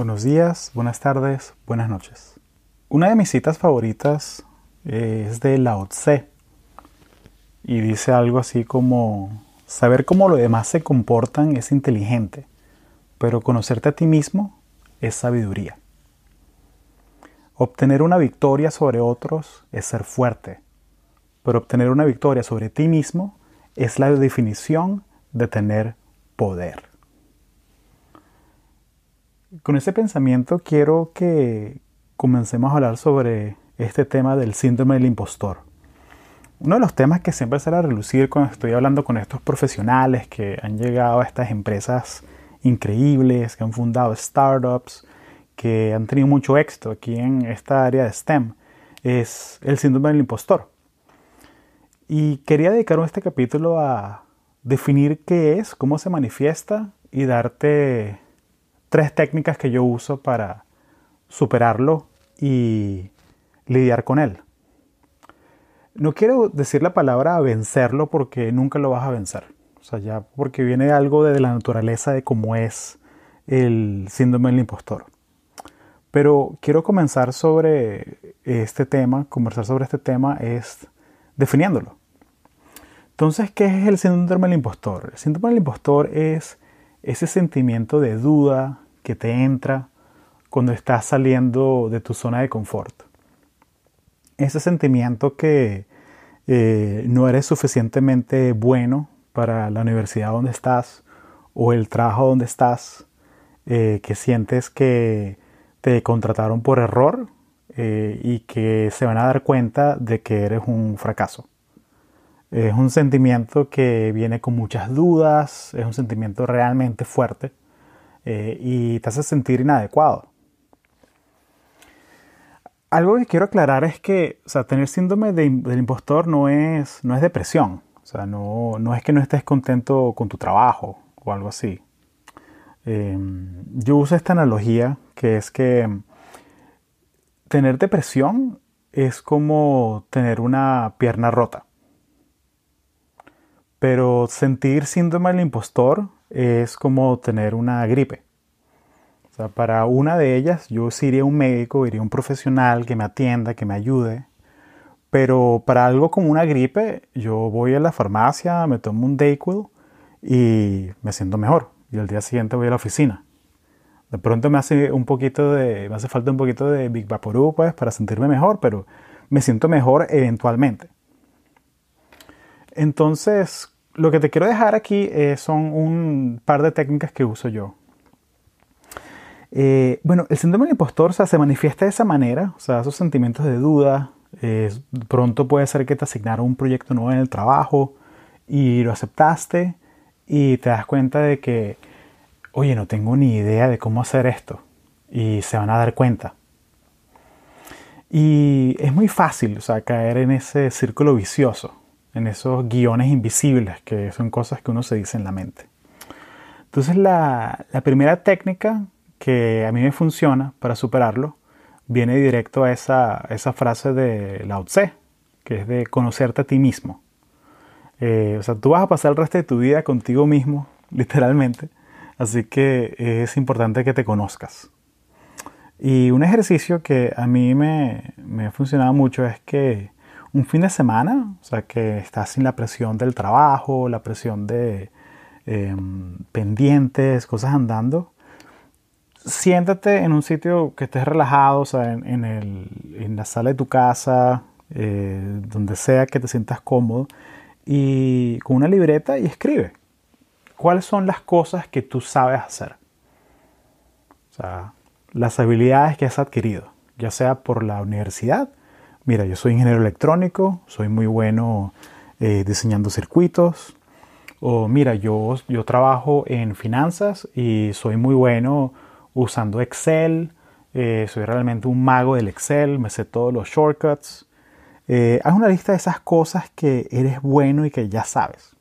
buenos días, buenas tardes, buenas noches. Una de mis citas favoritas eh, es de Lao Tse y dice algo así como, saber cómo los demás se comportan es inteligente, pero conocerte a ti mismo es sabiduría. Obtener una victoria sobre otros es ser fuerte, pero obtener una victoria sobre ti mismo es la definición de tener poder. Con ese pensamiento quiero que comencemos a hablar sobre este tema del síndrome del impostor. Uno de los temas que siempre sale a relucir cuando estoy hablando con estos profesionales que han llegado a estas empresas increíbles, que han fundado startups, que han tenido mucho éxito aquí en esta área de STEM, es el síndrome del impostor. Y quería dedicar este capítulo a definir qué es, cómo se manifiesta y darte tres técnicas que yo uso para superarlo y lidiar con él. No quiero decir la palabra vencerlo porque nunca lo vas a vencer. O sea, ya porque viene algo de la naturaleza de cómo es el síndrome del impostor. Pero quiero comenzar sobre este tema, conversar sobre este tema es definiéndolo. Entonces, ¿qué es el síndrome del impostor? El síndrome del impostor es ese sentimiento de duda que te entra cuando estás saliendo de tu zona de confort. Ese sentimiento que eh, no eres suficientemente bueno para la universidad donde estás o el trabajo donde estás, eh, que sientes que te contrataron por error eh, y que se van a dar cuenta de que eres un fracaso. Es un sentimiento que viene con muchas dudas, es un sentimiento realmente fuerte eh, y te hace sentir inadecuado. Algo que quiero aclarar es que tener síndrome del impostor no es, no es depresión. O sea, no, no es que no estés contento con tu trabajo o algo así. Em, yo uso esta analogía que es que tener depresión es como tener una pierna rota. Pero sentir síndrome del impostor es como tener una gripe. O sea, para una de ellas yo sí iría a un médico, iría a un profesional que me atienda, que me ayude. Pero para algo como una gripe, yo voy a la farmacia, me tomo un Dayquil y me siento mejor y al día siguiente voy a la oficina. De pronto me hace un poquito de, me hace falta un poquito de Big Vaporub pues, para sentirme mejor, pero me siento mejor eventualmente. Entonces, lo que te quiero dejar aquí eh, son un par de técnicas que uso yo. Eh, bueno, el síndrome del impostor se manifiesta de esa manera, o sea, esos sentimientos de duda. Pronto puede ser que te asignaron un proyecto nuevo en el trabajo y lo aceptaste y te das cuenta de que, oye, no tengo ni idea de cómo hacer esto y se van a dar cuenta. Y es muy fácil, o sea, caer en ese círculo vicioso, en esos guiones invisibles, que son cosas que uno se dice en la mente. Entonces la, primera técnica que a mí me funciona para superarlo viene directo a esa, esa frase de Lao Tse, que es de conocerte a ti mismo. Eh, o sea, tú vas a pasar el resto de tu vida contigo mismo, literalmente. Así que es importante que te conozcas. Y un ejercicio que a mí me, me ha funcionado mucho es que un fin de semana, o sea, que estás sin la presión del trabajo, la presión de em, pendientes, cosas andando, siéntate en un sitio que estés relajado, o sea, en, el, en la sala de tu casa, eh, donde sea que te sientas cómodo, y con una libreta y escribe cuáles son las cosas que tú sabes hacer. O sea, las habilidades que has adquirido, ya sea por la universidad. Mira, yo soy ingeniero electrónico, soy muy bueno eh, diseñando circuitos. O mira, yo, yo trabajo en finanzas y soy muy bueno usando Excel. Eh, soy realmente un mago del Excel, me sé todos los shortcuts. Eh, haz una lista de esas cosas que eres bueno y que ya sabes.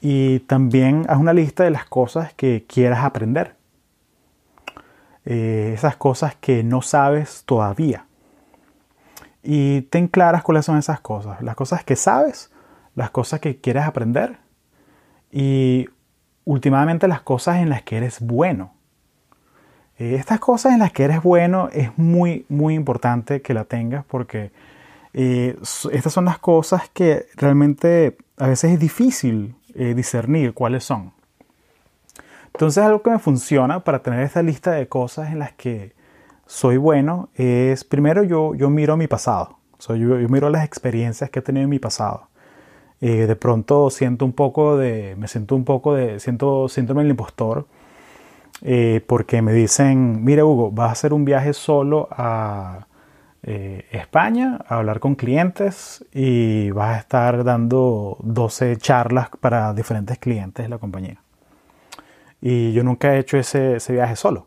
Y también haz una lista de las cosas que quieras aprender. Esas cosas que no sabes todavía. Y ten claras cuáles son esas cosas. Las cosas que sabes, las cosas que quieres aprender y últimamente las cosas en las que eres bueno. Eh, estas cosas en las que eres bueno es muy, muy importante que la tengas porque eh, estas son las cosas que realmente a veces es difícil eh, discernir cuáles son. Entonces algo que me funciona para tener esta lista de cosas en las que soy bueno es, primero yo, yo miro mi pasado, yo, yo, miro las experiencias que he tenido en mi pasado. de pronto siento un poco de, me siento un poco de, siento síndrome del impostor eh, porque me dicen, mira Hugo, vas a hacer un viaje solo a eh, España a hablar con clientes y vas a estar dando 12 charlas para diferentes clientes de la compañía. Y yo nunca he hecho ese, viaje solo.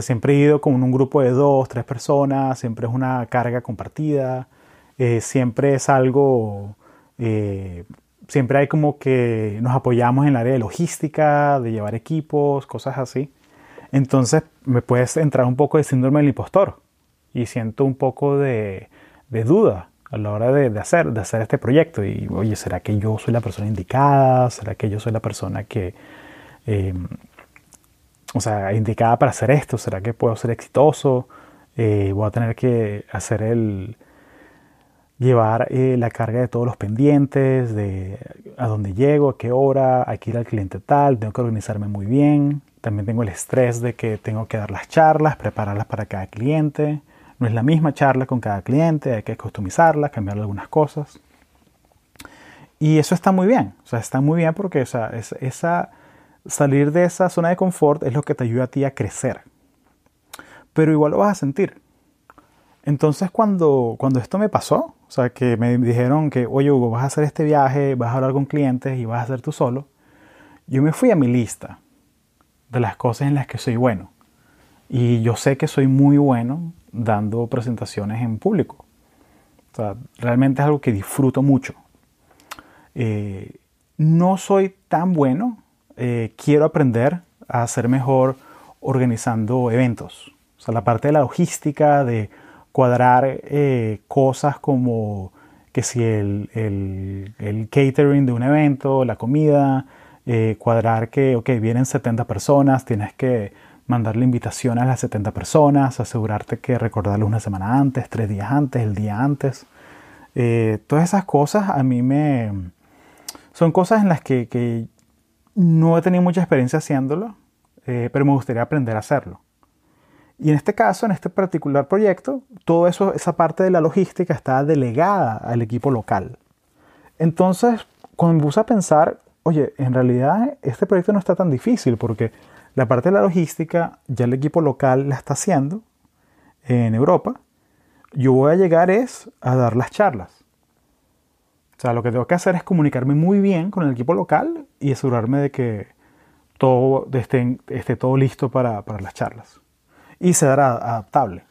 Sea, siempre he ido con un grupo de dos, tres personas, siempre es una carga compartida, eh, siempre es algo siempre hay como que nos apoyamos en el área de logística, de llevar equipos, cosas así. Entonces me puedes entrar un poco de síndrome del impostor y siento un poco de, duda a la hora de, hacer, de hacer este proyecto. Y oye, ¿será que yo soy la persona indicada? ¿Será que yo soy la persona que, em, o sea, indicada para hacer esto? ¿Será que puedo ser exitoso? Eh, voy a tener que hacer el, llevar eh, la carga de todos los pendientes, de a dónde llego, a qué hora, hay que ir al cliente tal, tengo que organizarme muy bien. También tengo el estrés de que tengo que dar las charlas, prepararlas para cada cliente. No es la misma charla con cada cliente, hay que customizarlas, cambiar algunas cosas. Y eso está muy bien, o sea, está muy bien porque esa, salir de esa zona de confort es lo que te ayuda a ti a crecer. Pero igual lo vas a sentir. Entonces cuando, cuando esto me pasó, o sea, que me dijeron que, oye Hugo, vas a hacer este viaje, vas a hablar con clientes y vas a hacer tú solo. Yo me fui a mi lista de las cosas en las que soy bueno. Y yo sé que soy muy bueno dando presentaciones en público. O sea, realmente es algo que disfruto mucho. Eh, no soy tan bueno. Eh, quiero aprender a ser mejor organizando eventos. O sea, la parte de la logística, de cuadrar eh, cosas como que si el, catering de un evento, la comida, eh, cuadrar que, ok, vienen 70 personas, tienes que mandarle invitación a las 70 personas, asegurarte que recordarlo una semana antes, tres días antes, el día antes. Todas esas cosas a mí me... Son cosas en las que no he tenido mucha experiencia haciéndolo, pero me gustaría aprender a hacerlo. Y en este caso, en este particular proyecto, eso, esa parte de la logística está delegada al equipo local. Entonces, cuando me puse a pensar, oye, en realidad este proyecto no está tan difícil porque la parte de la logística ya el equipo local la está haciendo en Europa. Yo voy a llegar es a dar las charlas. O sea, lo que tengo que hacer es comunicarme muy bien con el equipo local y asegurarme de que todo esté, todo listo para, para las charlas y será adaptable.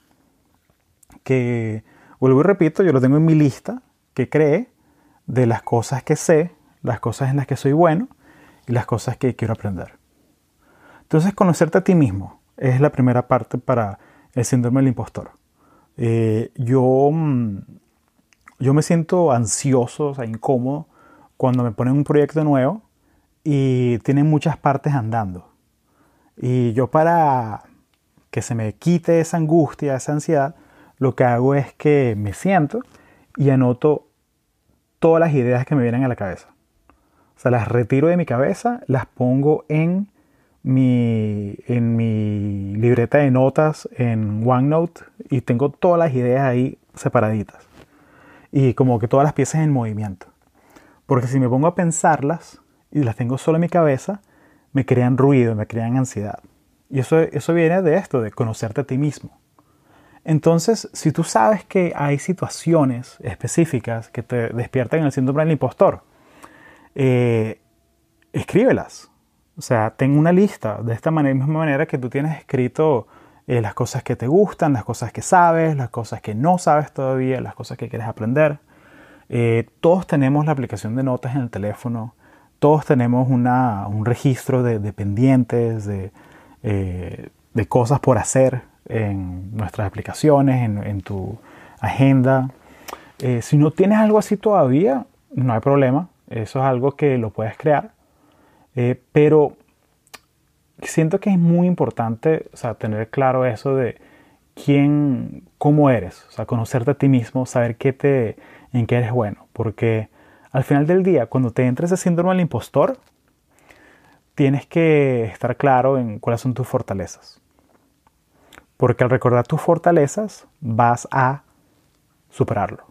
Que, vuelvo y repito, yo lo tengo en mi lista que cree de las cosas que sé, las cosas en las que soy bueno y las cosas que quiero aprender. Entonces, conocerte a ti mismo es la primera parte para el síndrome del impostor. Eh, yo, mm, yo me siento ansioso, o sea, incómodo, cuando me ponen un proyecto nuevo y tienen muchas partes andando. Y yo para que se me quite esa angustia, esa ansiedad, lo que hago es que me siento y anoto todas las ideas que me vienen a la cabeza. O sea, las retiro de mi cabeza, las pongo en mi, en mi libreta de notas en OneNote y tengo todas las ideas ahí separaditas. Y como que todas las piezas en movimiento. Porque si me pongo a pensarlas y las tengo solo en mi cabeza, me crean ruido, me crean ansiedad. Y eso, eso viene de esto, de conocerte a ti mismo. Entonces, si tú sabes que hay situaciones específicas que te despiertan el síndrome del impostor, eh, escríbelas. O sea, ten una lista de esta manera, misma manera que tú tienes escrito eh, las cosas que te gustan, las cosas que sabes, las cosas que no sabes todavía, las cosas que quieres aprender. Eh, todos tenemos la aplicación de notas en el teléfono, todos tenemos un registro de, de pendientes, de, eh, de cosas por hacer en nuestras aplicaciones, en, tu agenda. Eh, si no tienes algo así todavía, no hay problema. Eso es algo que lo puedes crear. Eh, pero siento que es muy importante, tener claro eso de quién, cómo eres, o sea, conocerte a ti mismo, saber qué te, en qué eres bueno, porque al final del día, cuando te entres ese síndrome del impostor, tienes que estar claro en cuáles son tus fortalezas. Porque al recordar tus fortalezas, vas a superarlo.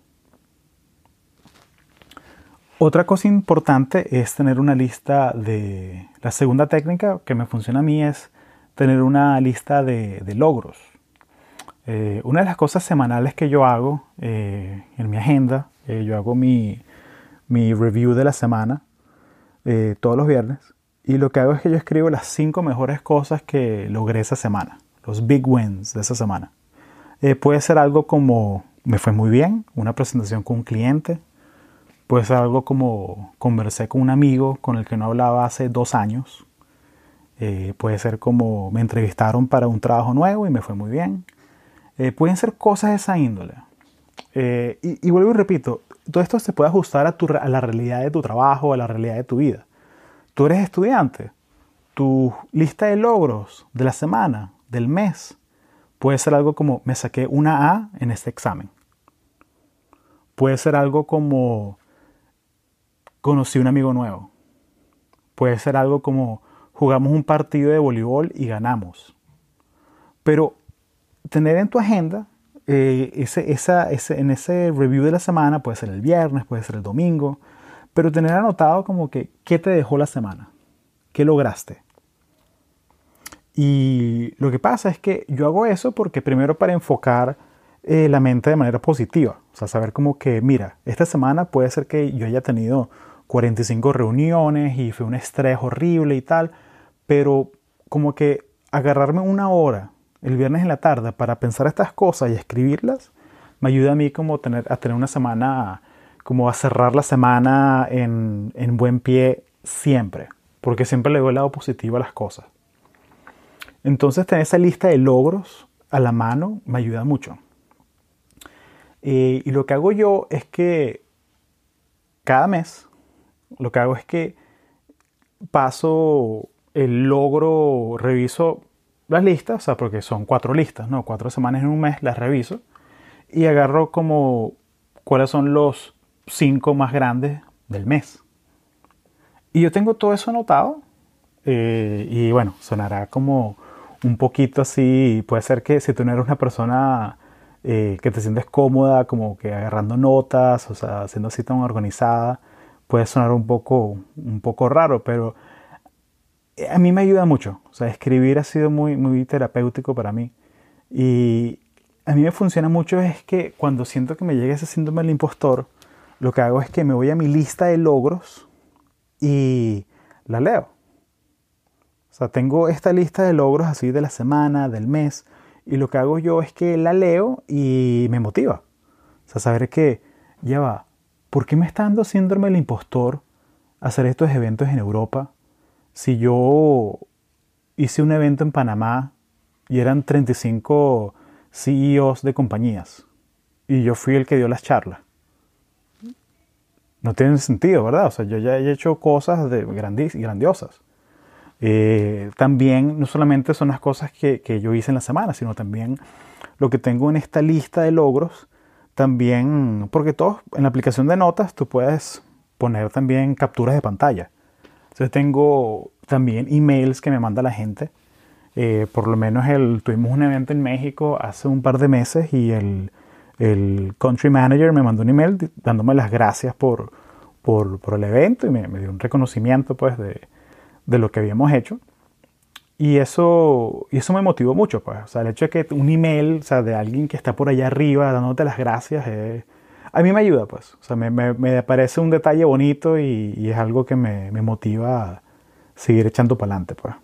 Otra cosa importante es tener una lista de... La segunda técnica que me funciona a mí es tener una lista de, logros. Eh, una de las cosas semanales que yo hago eh, en mi agenda, eh, yo hago mi, review de la semana todos los viernes y lo que hago es que yo escribo las cinco mejores cosas que logré esa semana, los big wins de esa semana. puede ser algo como me fue muy bien, una presentación con un cliente, Puede ser algo como conversé con un amigo con el que no hablaba hace dos años. Eh, puede ser como me entrevistaron para un trabajo nuevo y me fue muy bien. Eh, pueden ser cosas de esa índole. Eh, y, vuelvo y repito, todo esto se puede ajustar a, tu, a la realidad de tu trabajo, a la realidad de tu vida. Tú eres estudiante. Tu lista de logros de la semana, del mes, puede ser algo como me saqué una A en este examen. Puede ser algo como conocí un amigo nuevo. Puede ser algo como jugamos un partido de voleibol y ganamos. Pero tener en tu agenda, eh, ese, esa, ese, en ese review de la semana, puede ser el viernes, puede ser el domingo, pero tener anotado como que qué te dejó la semana, qué lograste. Y lo que pasa es que yo hago eso porque primero para enfocar eh, la mente de manera positiva, o sea, saber como que, mira, esta semana puede ser que yo haya tenido 45 reuniones y fue un estrés horrible y tal, pero como que agarrarme una hora el viernes en la tarde para pensar estas cosas y escribirlas, me ayuda a mí como tener, a tener una semana, como a cerrar la semana en, en buen pie siempre, porque siempre le doy el lado positivo a las cosas. Entonces tener esa lista de logros a la mano me ayuda mucho. Eh, y lo que hago yo es que cada mes lo que hago es que paso el logro, reviso las listas, o sea, porque son cuatro listas, ¿no? Cuatro semanas en un mes, las reviso y agarro como cuáles son los cinco más grandes del mes. Y yo tengo todo eso anotado eh, y bueno, sonará como un poquito así, puede ser que si tú no eres una persona eh, que te sientes cómoda, como que agarrando notas, o sea, siendo así tan organizada, puede sonar un poco, un poco raro, pero a mí me ayuda mucho. O sea, escribir ha sido muy, muy terapéutico para mí. Y a mí me funciona mucho es que cuando siento que me llega ese síndrome del impostor, lo que hago es que me voy a mi lista de logros y la leo. O sea, tengo esta lista de logros así de la semana, del mes, y lo que hago yo es que la leo y me motiva. O sea, saber que ya va, ¿por qué me está dando síndrome del impostor hacer estos eventos en Europa si yo hice un evento en Panamá y eran 35 CEOs de compañías y yo fui el que dio las charlas? No tiene sentido, ¿verdad? O sea, yo ya he hecho cosas de grandiosas. Eh, también no solamente son las cosas que, que yo hice en la semana, sino también lo que tengo en esta lista de logros también, porque todos en la aplicación de notas tú puedes poner también capturas de pantalla. Entonces tengo también emails que me manda la gente. Eh, por lo menos el, tuvimos un evento en México hace un par de meses y el, el country manager me mandó un email dándome las gracias por, por, por el evento y me, me, dio un reconocimiento pues de, de lo que habíamos hecho. Y eso, y eso me motivó mucho, pues. O sea, el hecho de que un email, o sea, de alguien que está por allá arriba dándote las gracias, eh, a mí me ayuda, pues. O sea, me, me, parece un detalle bonito y, es algo que me, me, motiva a seguir echando para adelante, pues.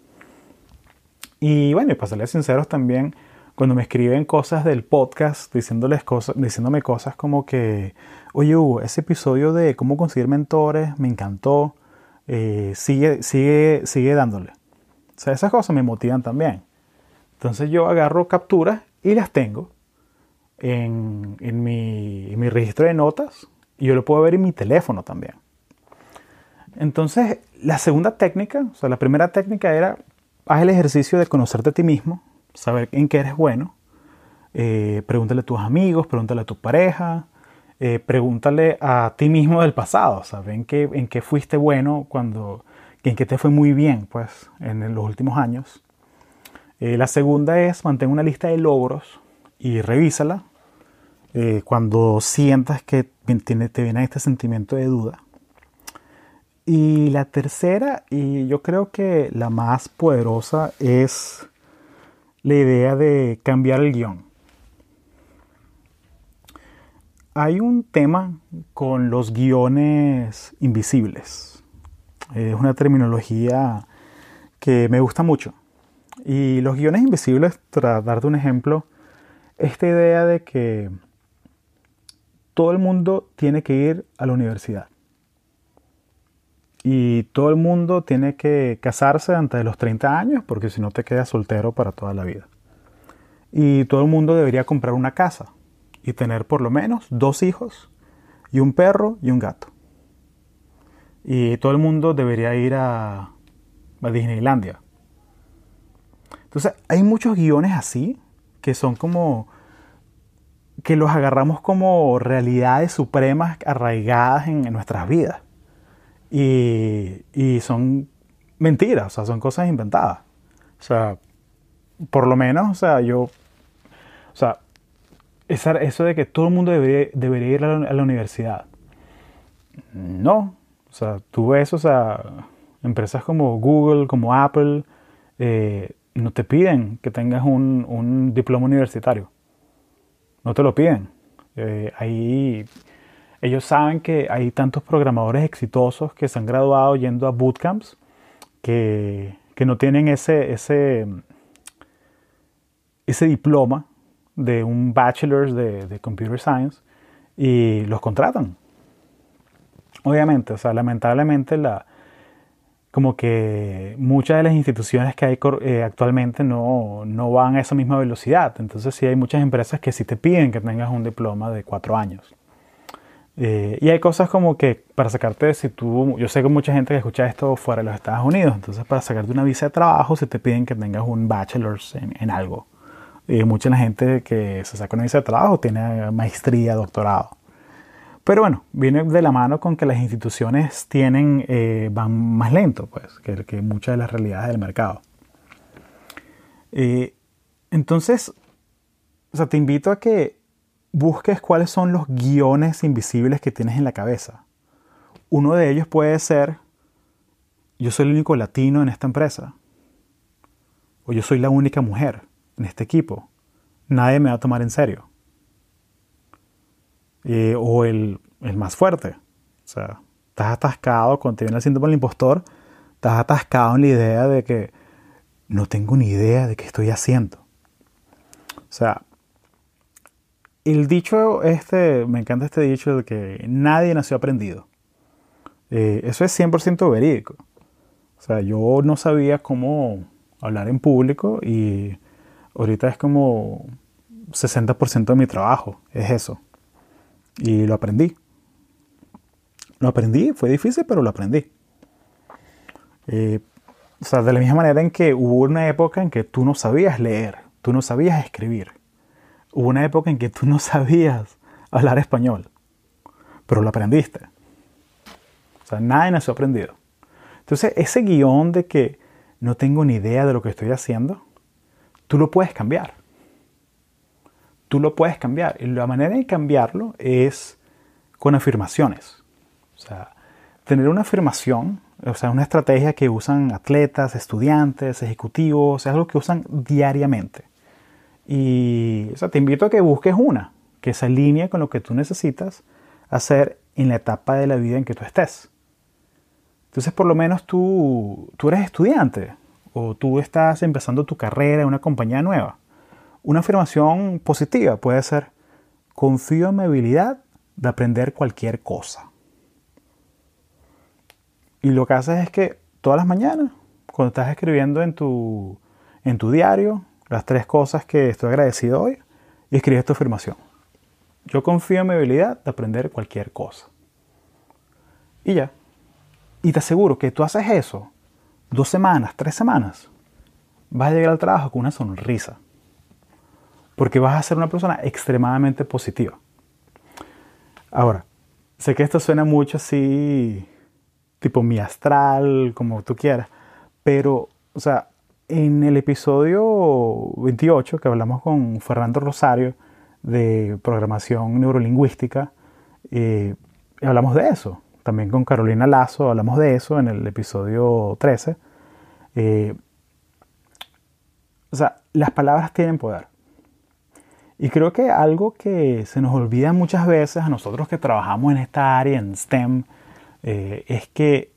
Y bueno, y para serles sinceros también, cuando me escriben cosas del podcast, diciéndoles cosas, diciéndome cosas como que, oye Hugo, ese episodio de cómo conseguir mentores me encantó, eh, sigue, sigue, sigue dándole. O sea, esas cosas me motivan también. Entonces yo agarro capturas y las tengo en, mi, mi registro de notas y yo lo puedo ver en mi teléfono también. Entonces, la segunda técnica, o sea, la primera técnica era haz el ejercicio de conocerte a ti mismo, saber en qué eres bueno. Eh, pregúntale a tus amigos, pregúntale a tu pareja, eh, pregúntale a ti mismo del pasado, ¿sabes? ¿En qué, en qué fuiste bueno cuando, en qué te fue muy bien, pues, en los últimos años. Eh, la segunda es mantén una lista de logros y revísala cuando sientas que te viene este sentimiento de duda. Y la tercera, y yo creo que la más poderosa, es la idea de cambiar el guion. Hay un tema con los guiones invisibles. Es una terminología que me gusta mucho. Y los guiones invisibles, para darte un ejemplo, esta idea de que todo el mundo tiene que ir a la universidad y todo el mundo tiene que casarse antes de los 30 años porque si no te quedas soltero para toda la vida. Y todo el mundo debería comprar una casa y tener por lo menos dos hijos y un perro y un gato. Y todo el mundo debería ir a, a Disneylandia. Entonces hay muchos guiones así que son como que los agarramos como realidades supremas arraigadas en nuestras vidas. Y, son mentiras, o sea, son cosas inventadas. O sea, por lo menos, o sea, yo, o sea, eso de que todo el mundo debería, ir a la, universidad. No, o sea, tú ves, o sea, empresas como Google, como Apple, eh, no te piden que tengas un, diploma universitario. No te lo piden. Eh, ahí ellos saben que hay tantos programadores exitosos que se han graduado yendo a bootcamps que, no tienen ese, ese, ese diploma de un bachelor's de, de, computer science y los contratan. Obviamente, o sea, lamentablemente la, como que muchas de las instituciones que hay eh, actualmente no, no, van a esa misma velocidad. Entonces sí hay muchas empresas que sí te piden que tengas un diploma de cuatro años. Eh, y hay cosas como que para sacarte, si tú, yo sé que mucha gente que escucha esto fuera de los Estados Unidos, entonces para sacarte una visa de trabajo se te piden que tengas un bachelor's en, algo. Y mucha la gente que se saca una visa de trabajo tiene maestría, doctorado. Pero bueno, viene de la mano con que las instituciones tienen, eh, van más lento pues, que, muchas de las realidades del mercado. Eh, entonces, o sea, te invito a que busques cuáles son los guiones invisibles que tienes en la cabeza. Uno de ellos puede ser, yo soy el único latino en esta empresa. O yo soy la única mujer en este equipo. Nadie me va a tomar en serio. Eh, o el, el, más fuerte. O sea, estás atascado, cuando te viene el síndrome del impostor, estás atascado en la idea de que no tengo ni idea de qué estoy haciendo. O sea, el dicho este, me encanta este dicho de que nadie nació aprendido. Eh, eso es 100% verídico. O sea, yo no sabía cómo hablar en público y ahorita es como 60% de mi trabajo, es eso. Y lo aprendí. Lo aprendí, fue difícil, pero lo aprendí. Eh, o sea, de la misma manera en que hubo una época en que tú no sabías leer, tú no sabías escribir hubo una época en que tú no sabías hablar español, pero lo aprendiste. O sea, nadie nació aprendido. Entonces, ese guion de que no tengo ni idea de lo que estoy haciendo, tú lo puedes cambiar. Tú lo puedes cambiar. Y la manera de cambiarlo es con afirmaciones. O sea, tener una afirmación, o sea, una estrategia que usan atletas, estudiantes, ejecutivos, es algo que usan diariamente. Y te invito a que busques una que se alinee con lo que tú necesitas hacer en la etapa de la vida en que tú estés. Entonces, por lo menos tú, tú eres estudiante o tú estás empezando tu carrera en una compañía nueva. Una afirmación positiva puede ser, confío en mi habilidad de aprender cualquier cosa. Y lo que haces es que todas las mañanas, cuando estás escribiendo en tu, en tu diario, las tres cosas que estoy agradecido hoy y escribe esta afirmación. Yo confío en mi habilidad de aprender cualquier cosa. Y ya. Y te aseguro que tú haces eso dos semanas, tres semanas, vas a llegar al trabajo con una sonrisa. Porque vas a ser una persona extremadamente positiva. Ahora, sé que esto suena mucho así, tipo mi astral, como tú quieras, pero, o sea, en el episodio 28 que hablamos con Fernando Rosario de programación neurolingüística, eh, hablamos de eso. También con Carolina Lazo hablamos de eso en el episodio 13. Eh, o sea, las palabras tienen poder. Y creo que algo que se nos olvida muchas veces a nosotros que trabajamos en esta área, en STEM, eh, es que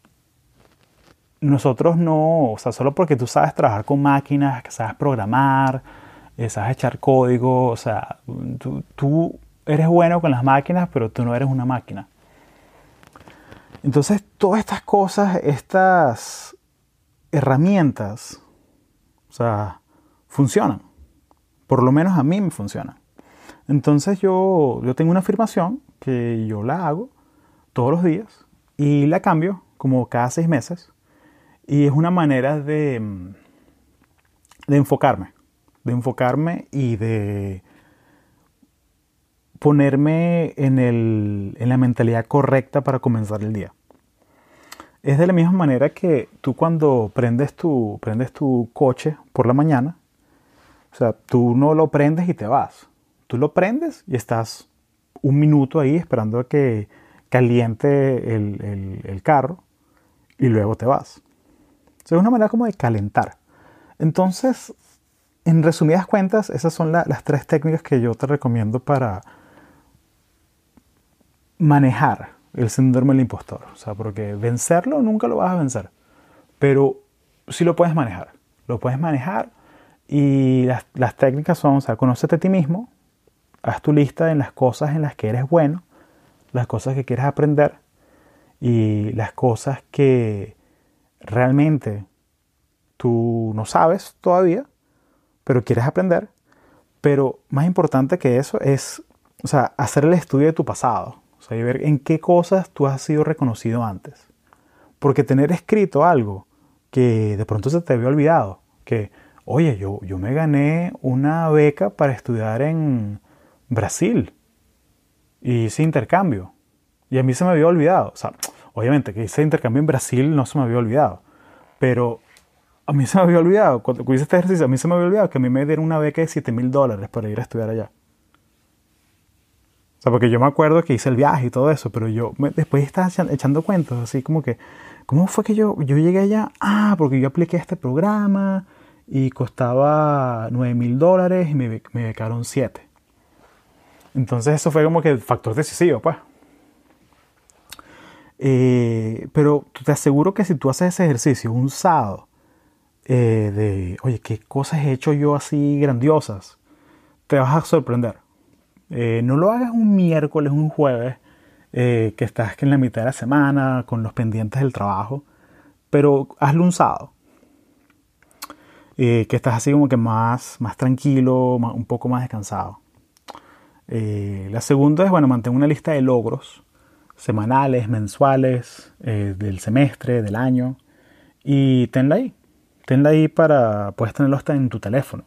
nosotros no, o sea, solo porque tú sabes trabajar con máquinas, que sabes programar, eh, sabes echar código, o sea, tú eres bueno con las máquinas, pero tú no eres una máquina. Entonces, todas estas cosas, estas herramientas, o sea, funcionan. Por lo menos a mí me funcionan. Entonces yo, yo tengo una afirmación que yo la hago todos los días y la cambio como cada seis meses. Y es una manera de, de enfocarme, de enfocarme y de ponerme en, en la mentalidad correcta para comenzar el día. Es de la misma manera que tú cuando prendes tu, prendes tu coche por la mañana, o sea, tú no lo prendes y te vas. Tú lo prendes y estás un minuto ahí esperando a que caliente el, carro y luego te vas. es una manera como de calentar. Entonces, en resumidas cuentas, esas son las tres técnicas que yo te recomiendo para manejar el síndrome del impostor. O sea, porque vencerlo nunca lo vas a vencer. Pero sí lo puedes manejar. Lo puedes manejar y las, técnicas son, o sea, conócete a ti mismo, haz tu lista en las cosas en las que eres bueno, las cosas que quieres aprender y las cosas que realmente tú no sabes todavía, pero quieres aprender. Pero más importante que eso es, o sea, hacer el estudio de tu pasado y ver en qué cosas tú has sido reconocido antes. Porque tener escrito algo que de pronto se te había olvidado, que, oye, yo, yo me gané una beca para estudiar en Brasil y hice intercambio. Y a mí se me había olvidado. O sea, obviamente que hice intercambio en Brasil no se me había olvidado. Pero a mí se me había olvidado, cuando hice este ejercicio, a mí se me había olvidado que a mí me dieron una beca de 7 mil dólares para ir a estudiar allá. O sea, porque yo me acuerdo que hice el viaje y todo eso, pero yo después estaba echando cuentos, así como que, ¿cómo fue que yo, yo llegué allá? Ah, porque yo apliqué este programa y costaba 9 mil dólares y me, me becaron 7. Entonces eso fue como que el factor decisivo, pues. Eh, pero te aseguro que si tú haces ese ejercicio un sábado eh, de, oye, ¿qué cosas he hecho yo así grandiosas? Te vas a sorprender. Eh, no lo hagas un miércoles, un jueves, eh, que estás en la mitad de la semana con los pendientes del trabajo, pero hazlo un sábado. Eh, que estás así como que más, más tranquilo, un poco más descansado. la segunda es, bueno, mantén una lista de logros semanales, mensuales, del semestre, del año, y tenla ahí. Tenla ahí para, puedes tenerlo hasta en tu teléfono.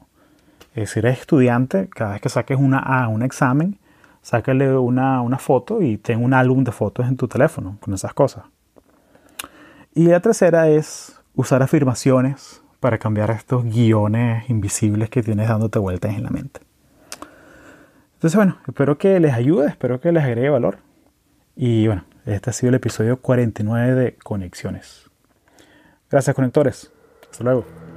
Eh, si eres estudiante, cada vez que saques una A, un examen, sácale una, una foto y ten un álbum de fotos en tu teléfono con esas cosas. Y la tercera es usar afirmaciones para cambiar estos guiones invisibles que tienes dándote vueltas en la mente. Entonces, bueno, espero que les ayude, espero que les agregue valor. Y bueno, este ha sido el episodio 49 de Conexiones. Gracias, conectores. Hasta luego.